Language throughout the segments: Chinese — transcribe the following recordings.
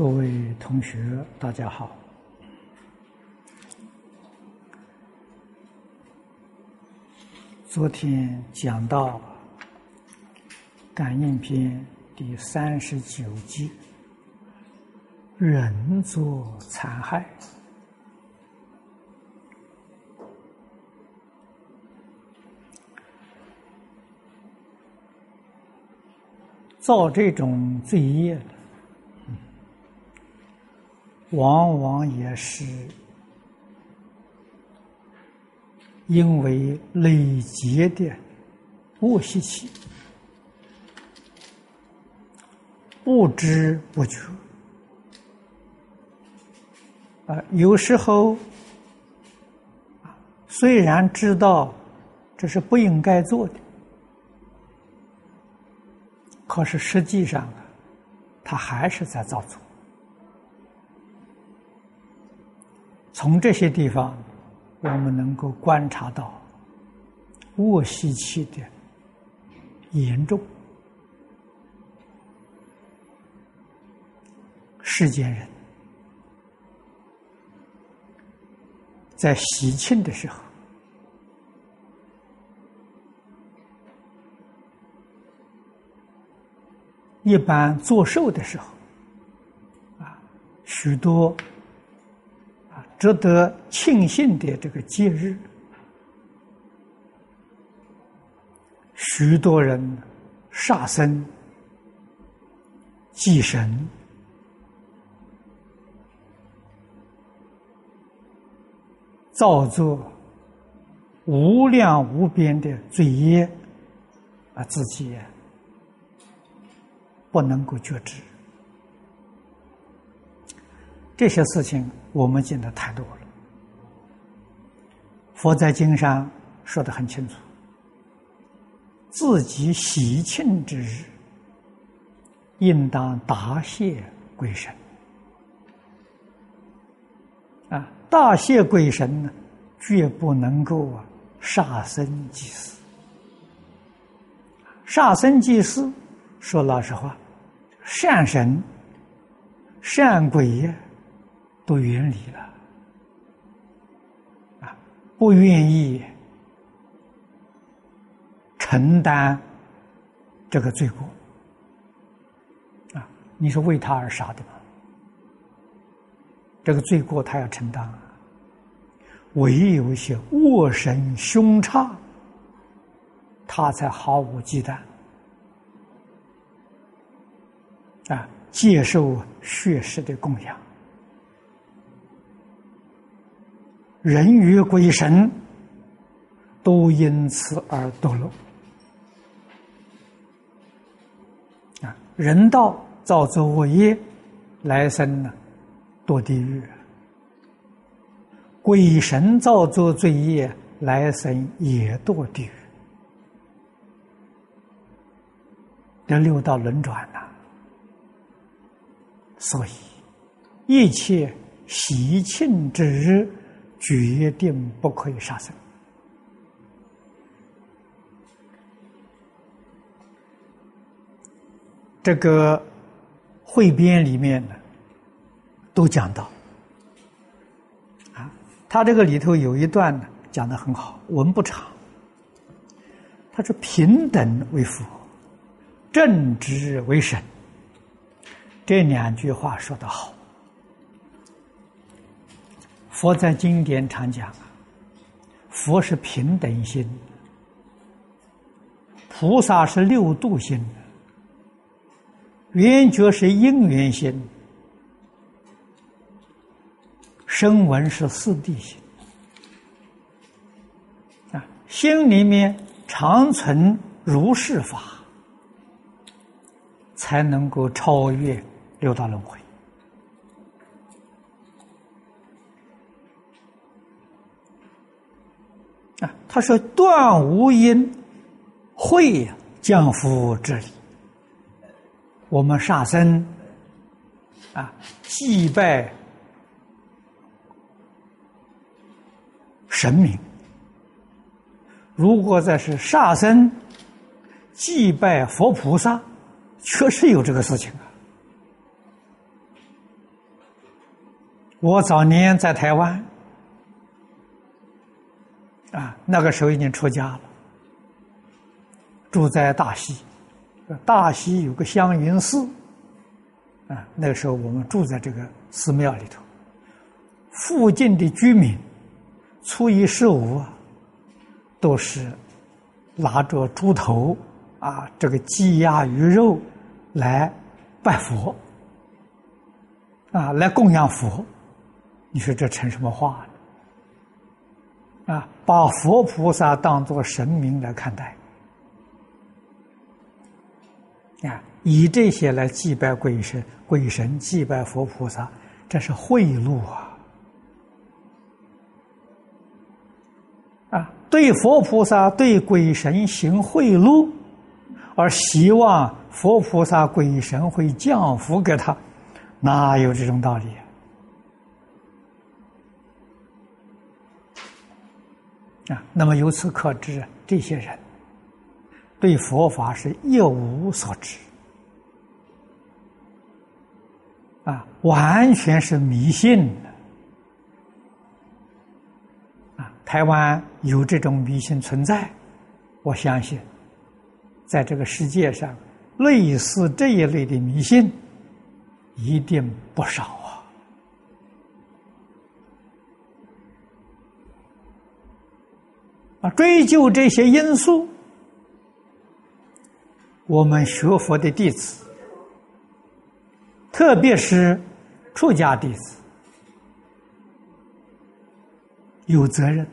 各位同学，大家好。昨天讲到《感应篇》第三十九集，人作残害，造这种罪业。往往也是因为累积的恶习气，不知不觉啊，有时候虽然知道这是不应该做的，可是实际上啊，他还是在造作。从这些地方，我们能够观察到卧息气的严重。世间人在喜庆的时候，一般做寿的时候，啊，许多。值得庆幸的这个节日，许多人杀生、祭神、造作无量无边的罪业，啊，自己不能够觉知。这些事情我们见的太多了。佛在经上说的很清楚：自己喜庆之日，应当答谢鬼神。啊，答谢鬼神呢，绝不能够啊杀生祭祀。杀生祭祀，说老实话，善神、善鬼呀。不远离了，啊，不愿意承担这个罪过，啊，你是为他而杀的吗？这个罪过他要承担啊，唯有一些恶神凶差，他才毫无忌惮，啊，接受血食的供养。人与鬼神都因此而堕落啊！人道造作恶业，来生呢堕地狱；鬼神造作罪业，来生也堕地狱。这六道轮转呐，所以一切喜庆之日。决定不可以杀生。这个汇编里面呢，都讲到啊，他这个里头有一段呢，讲的很好，文不长。他说：“平等为佛，正直为神。”这两句话说的好。佛在经典常讲啊，佛是平等心，菩萨是六度心，圆觉是因缘心，声闻是四谛心啊，心里面常存如是法，才能够超越六道轮回。他说：“断无因，会降伏之理。我们杀生，啊，祭拜神明。如果再是杀生，祭拜佛菩萨，确实有这个事情啊。我早年在台湾，啊，那个时候已经出家了，住在大西，大西有个香云寺，啊，那个时候我们住在这个寺庙里头，附近的居民，初一十五啊，都是拿着猪头啊，这个鸡鸭鱼肉来拜佛，啊，来供养佛。你说这成什么话了？啊，把佛菩萨当作神明来看待，啊，以这些来祭拜鬼神、鬼神祭拜佛菩萨，这是贿赂啊！啊，对佛菩萨、对鬼神行贿赂，而希望佛菩萨、鬼神会降福给他，哪有这种道理？啊，啊那么由此可知，这些人对佛法是一无所知，啊，完全是迷信的。啊，台湾有这种迷信存在，我相信，在这个世界上，类似这一类的迷信一定不少。啊，追究这些因素，我们学佛的弟子，特别是出家弟子，有责任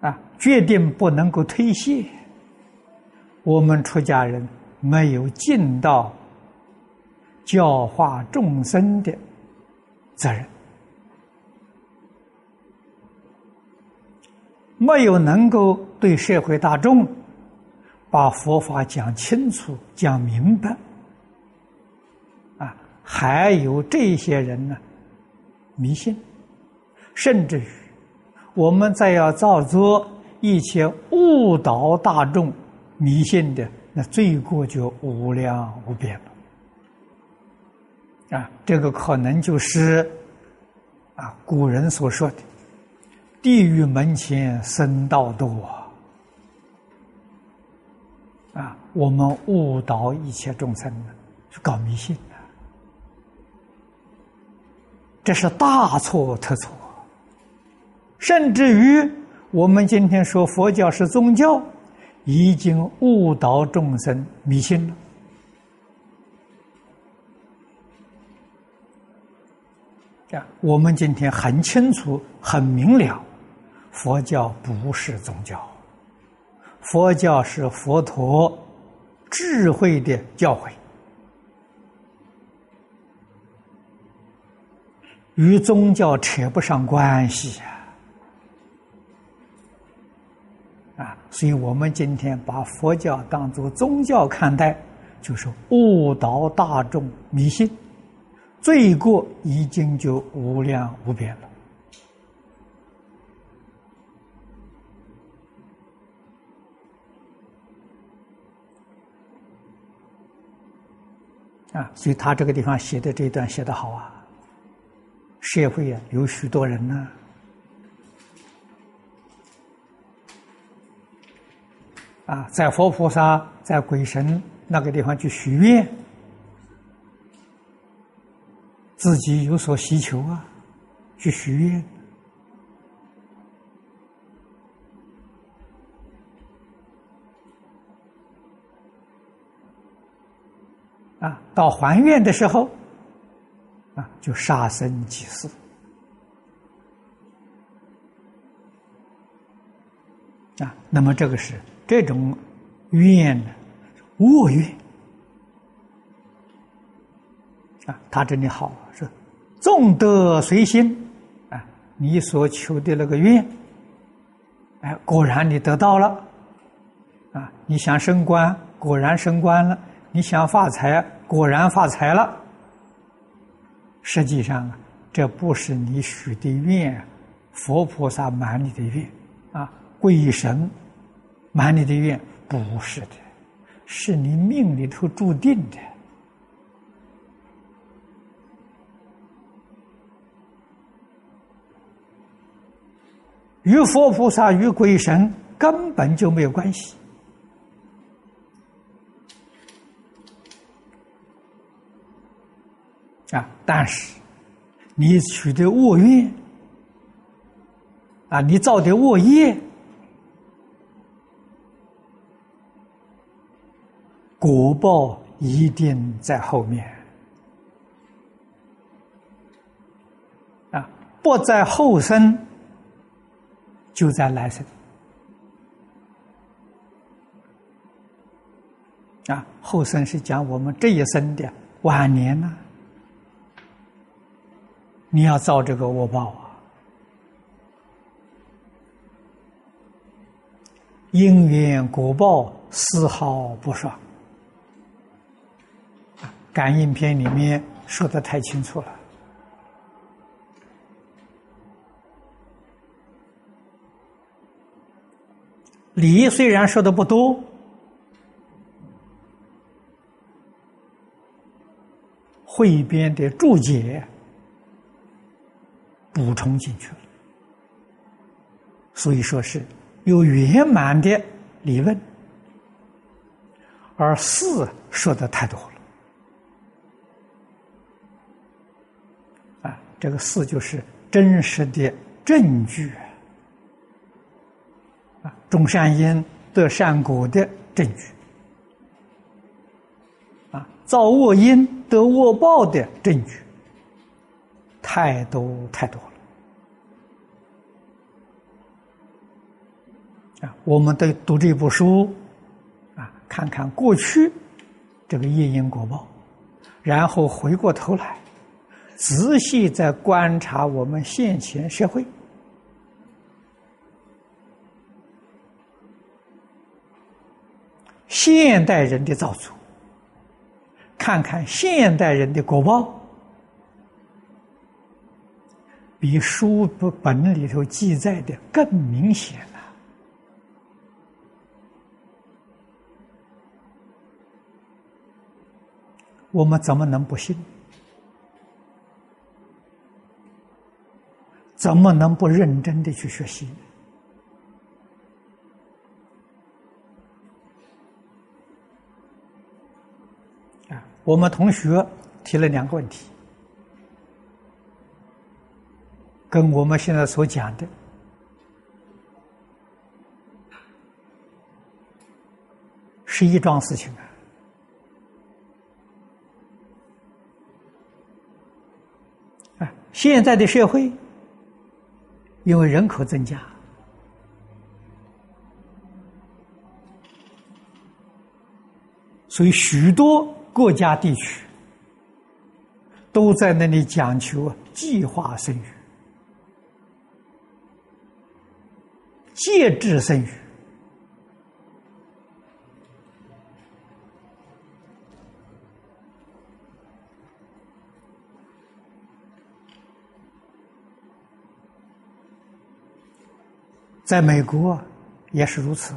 啊，决定不能够推卸我们出家人没有尽到教化众生的责任。没有能够对社会大众把佛法讲清楚、讲明白，啊，还有这些人呢，迷信，甚至于我们再要造作一些误导大众、迷信的，那罪过就无量无边了。啊，这个可能就是啊古人所说的。地狱门前僧道多啊！我们误导一切众生去搞迷信的，这是大错特错。甚至于我们今天说佛教是宗教，已经误导众生迷信了。这样，我们今天很清楚、很明了。佛教不是宗教，佛教是佛陀智慧的教诲，与宗教扯不上关系呀！啊，所以我们今天把佛教当作宗教看待，就是误导大众迷信，罪过已经就无量无边了。啊，所以他这个地方写的这一段写的好啊。社会啊，有许多人呢，啊，在佛菩萨、在鬼神那个地方去许愿，自己有所需求啊，去许愿。啊，到还愿的时候，啊，就杀生祭祀，啊，那么这个是这种愿呢，恶愿，啊，他这里好是众德随心，啊，你所求的那个愿，哎，果然你得到了，啊，你想升官，果然升官了。你想发财，果然发财了。实际上啊，这不是你许的愿，佛菩萨满你的愿，啊，鬼神满你的愿，不是的，是你命里头注定的。与佛菩萨与鬼神根本就没有关系。啊！但是你取的恶愿啊，你造的恶业，果报一定在后面啊，不在后生。就在来生啊，后生是讲我们这一生的晚年呢，你要造这个恶报啊，因缘果报丝毫不爽感应篇里面说的太清楚了。理虽然说的不多，汇编的注解补充进去了，所以说是有圆满的理论，而四说的太多了。啊，这个四就是真实的证据啊。种善因得善果的证据，啊，造恶因得恶报的证据，太多太多了。啊，我们得读这部书，啊，看看过去这个业因果报，然后回过头来，仔细再观察我们现前社会。现代人的造作，看看现代人的果报，比书本里头记载的更明显了。我们怎么能不信？怎么能不认真的去学习？啊我们同学提了两个问题，跟我们现在所讲的是一桩事情啊！现在的社会因为人口增加，所以许多。国家地区都在那里讲求计划生育、节制生育，在美国也是如此。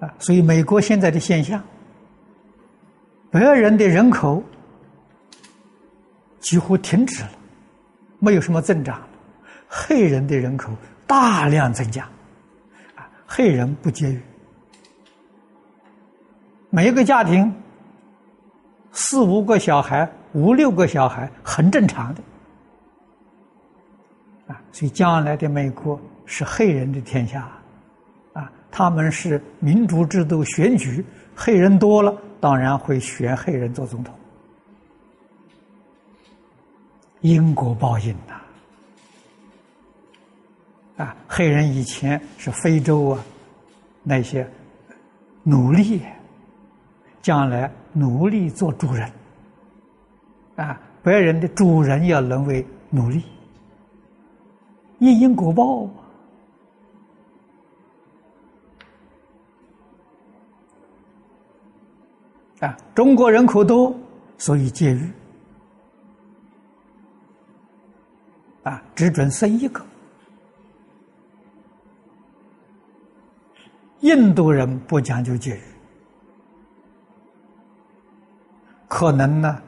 啊，所以美国现在的现象，白人的人口几乎停止了，没有什么增长，黑人的人口大量增加，啊，黑人不节育，每一个家庭四五个小孩、五六个小孩很正常的，啊，所以将来的美国是黑人的天下。啊他们是民主制度选举，黑人多了，当然会选黑人做总统。因果报应呐！啊，黑人以前是非洲啊，那些奴隶，将来奴隶做主人，啊，白人的主人要沦为奴隶，因因果报。啊，中国人口多，所以节育，啊，只准生一个。印度人不讲究节日可能呢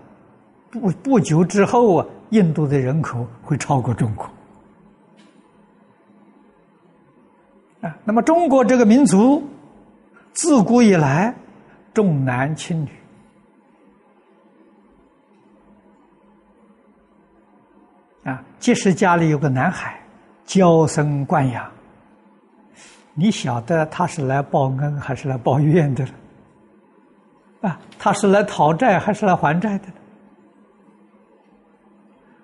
不不久之后啊印度的人口会超过中国。啊那么中国这个民族自古以来重男轻女。啊即使家里有个男孩娇生惯养你晓得他是来报恩还是来报怨的？啊，他是来讨债还是来还债的？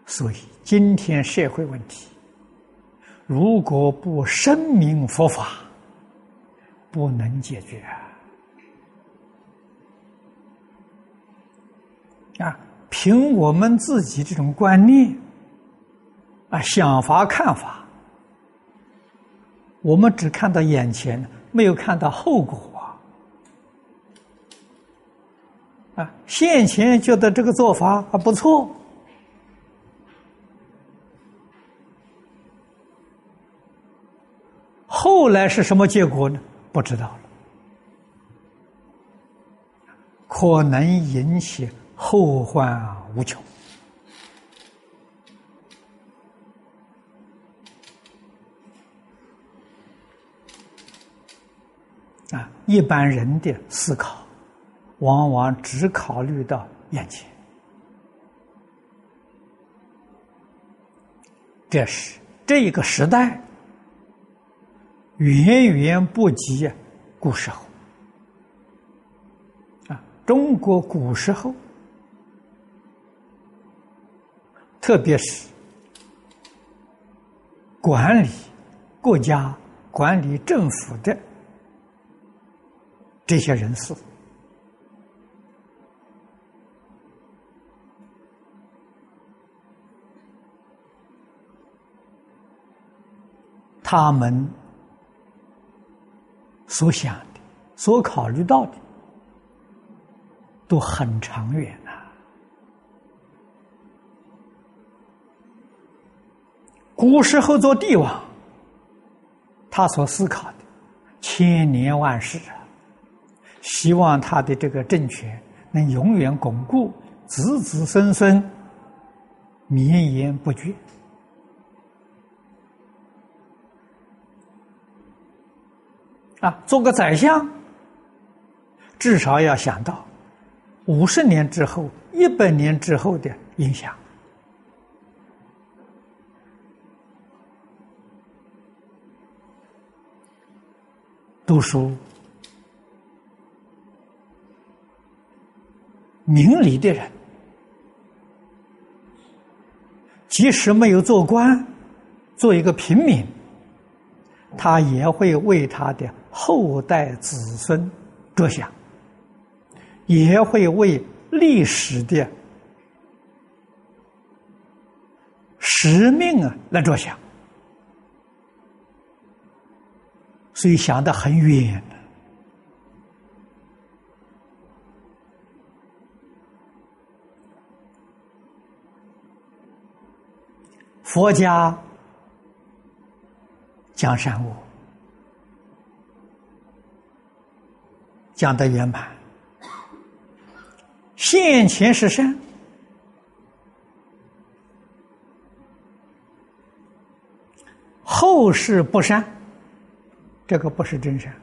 所以，今天社会问题，如果不声明佛法，不能解决啊！凭我们自己这种观念。啊，想法看法，我们只看到眼前，没有看到后果啊！啊，现前觉得这个做法还不错，后来是什么结果呢？不知道了，可能引起后患无穷。一般人的思考，往往只考虑到眼前，这是这个时代远远不及古时候。啊，中国古时候，特别是管理国家、管理政府的。这些人士，他们所想的、所考虑到的，都很长远呐。古时候做帝王，他所思考的千年万世啊。希望他的这个政权能永远巩固，子子孙孙绵延不绝。啊，做个宰相，至少要想到五十年之后、一百年之后的影响。读书。明理的人，即使没有做官，做一个平民，他也会为他的后代子孙着想，也会为历史的使命啊来着想，所以想得很远。佛家讲善恶，讲的圆满。现前是善，后世不善，这个不是真善。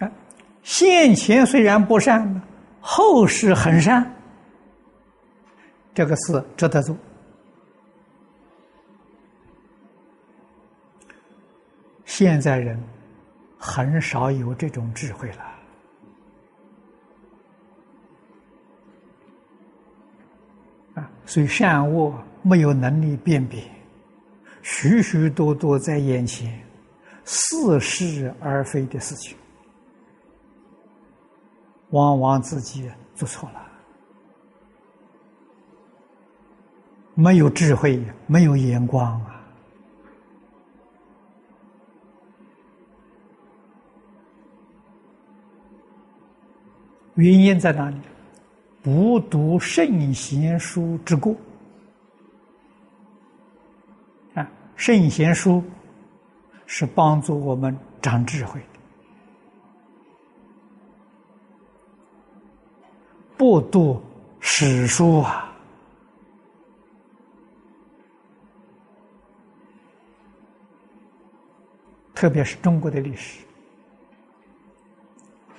哎，现前虽然不善，后世很善。这个事值得做。现在人很少有这种智慧了啊，所以善恶没有能力辨别，许许多多在眼前似是而非的事情，往往自己做错了。没有智慧，没有眼光啊！原因在哪里？不读圣贤书之过啊！圣贤书是帮助我们长智慧的，不读史书啊！特别是中国的历史。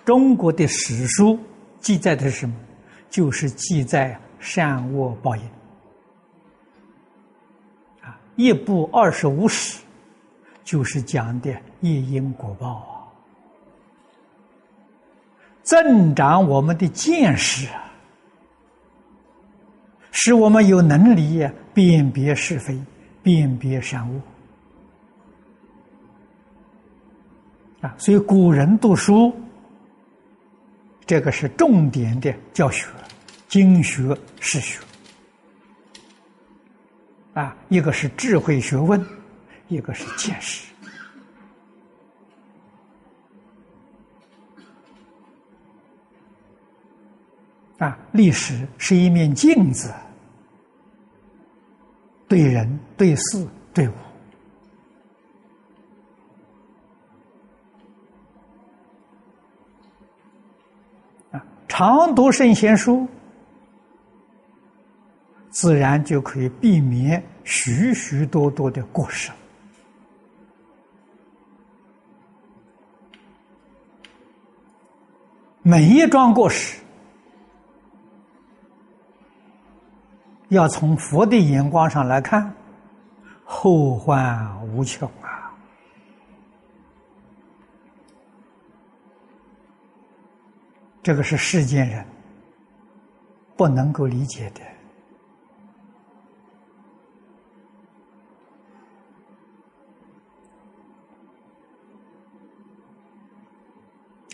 中国的史书记载的是什么？就是记载善恶报应。啊，一部二十五史，就是讲的业因果报啊，增长我们的见识啊，使我们有能力辨别是非，辨别善恶。啊，所以古人读书。这个是重点的教学，经学、史学，啊，一个是智慧学问，一个是见识，啊，历史是一面镜子，对人、对事、对物。常读圣贤书，自然就可以避免许许多多的过失。每一桩过失，要从佛的眼光上来看，后患无穷。这个是世间人不能够理解的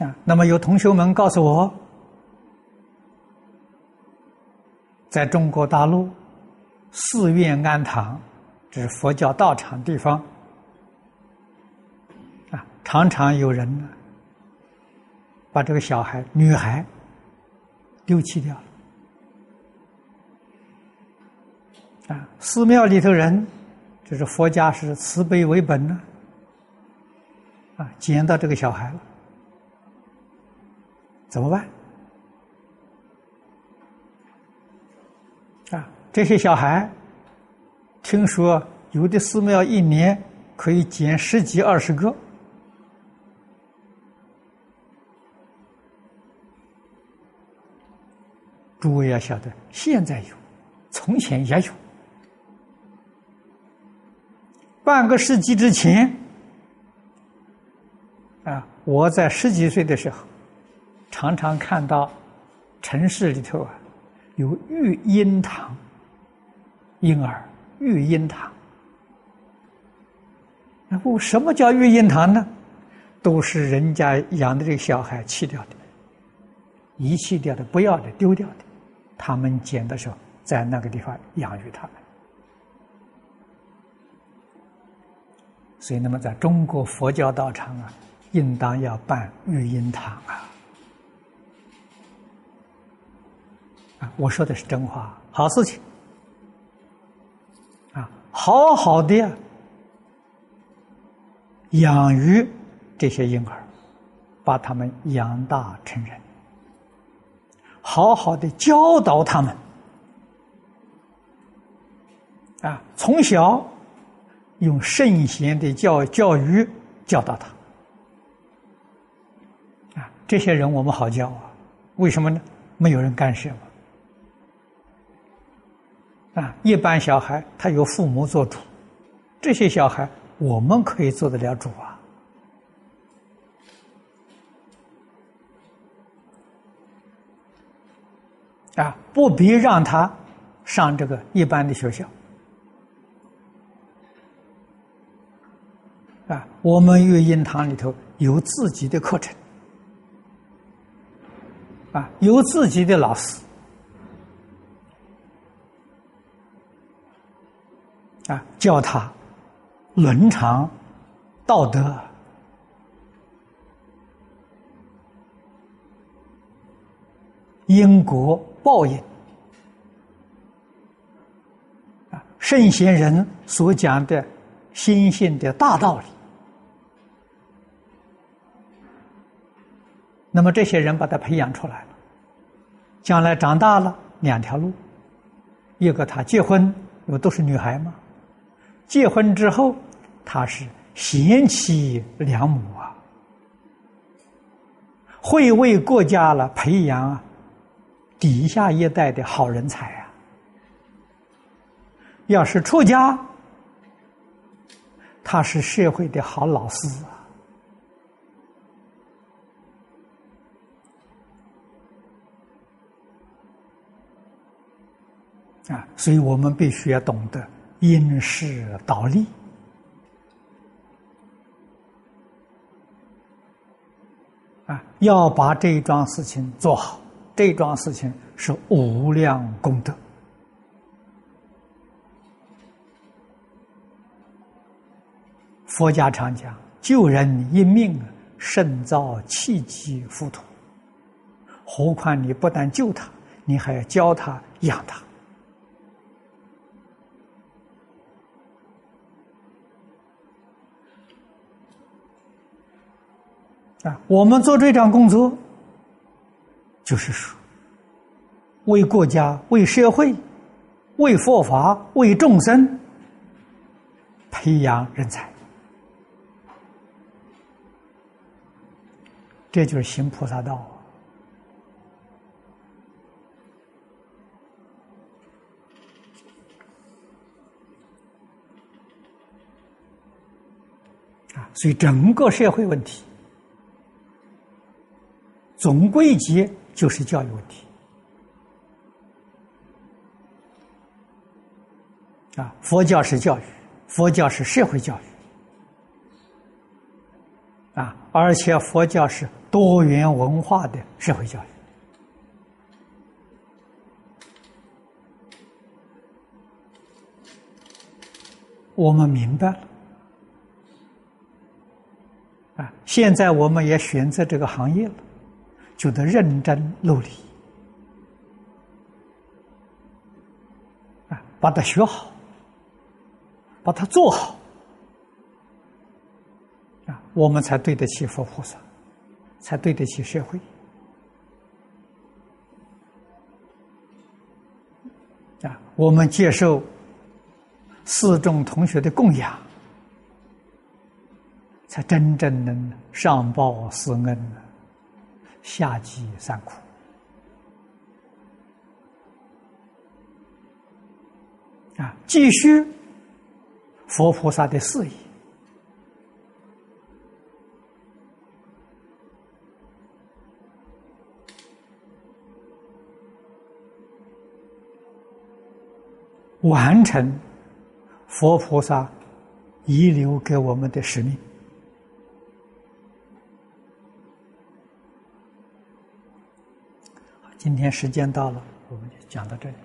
啊。那么有同学们告诉我，在中国大陆寺院庵堂，这是佛教道场地方啊，常常有人呢。把这个小孩、女孩丢弃掉了啊！寺庙里头人，就是佛家是慈悲为本呢，啊，捡到这个小孩了，怎么办？啊，这些小孩，听说有的寺庙一年可以捡十几二十个。诸位要晓得，现在有，从前也有。半个世纪之前，啊，我在十几岁的时候，常常看到城市里头啊，有育婴堂，婴儿育婴堂。那不什么叫育婴堂呢？都是人家养的这个小孩弃掉的，遗弃掉的，不要的，丢掉的。他们捡的时候，在那个地方养育他们，所以，那么在中国佛教道场啊，应当要办育婴堂啊！啊，我说的是真话，好事情啊，好好的养育这些婴儿，把他们养大成人。好好的教导他们，啊，从小用圣贤的教教育教导他，啊，这些人我们好教啊，为什么呢？没有人干涉嘛，啊，一般小孩他由父母做主，这些小孩我们可以做得了主啊。啊，不必让他上这个一般的学校。啊，我们育婴堂里头有自己的课程，啊，有自己的老师，啊，教他伦常道德。因果报应。啊，圣贤人所讲的心性的大道理。那么这些人把他培养出来了，将来长大了两条路：一个他结婚，因为都是女孩嘛，结婚之后他是贤妻良母啊，会为国家了培养啊底下一代的好人才啊。要是出家，他是社会的好老师啊。啊，所以我们必须要懂得因势导力，啊，要把这一桩事情做好。这桩事情是无量功德。佛家常讲，救人一命，胜造七级浮屠。何况你不但救他，你还要教他、养他。啊，我们做这场工作，就是说，为国家、为社会、为佛法、为众生培养人才，这就是行菩萨道啊！所以整个社会问题。总归结就是教育问题啊！佛教是教育，佛教是社会教育啊，而且佛教是多元文化的社会教育。我们明白了啊！现在我们也选择这个行业了。就得认真努力啊，把它学好，把它做好啊，我们才对得起佛菩萨，才对得起社会啊。我们接受四众同学的供养，才真正能上报四恩呢。下济三苦啊！继续佛菩萨的事业，完成佛菩萨遗留给我们的使命。今天时间到了，我们就讲到这里。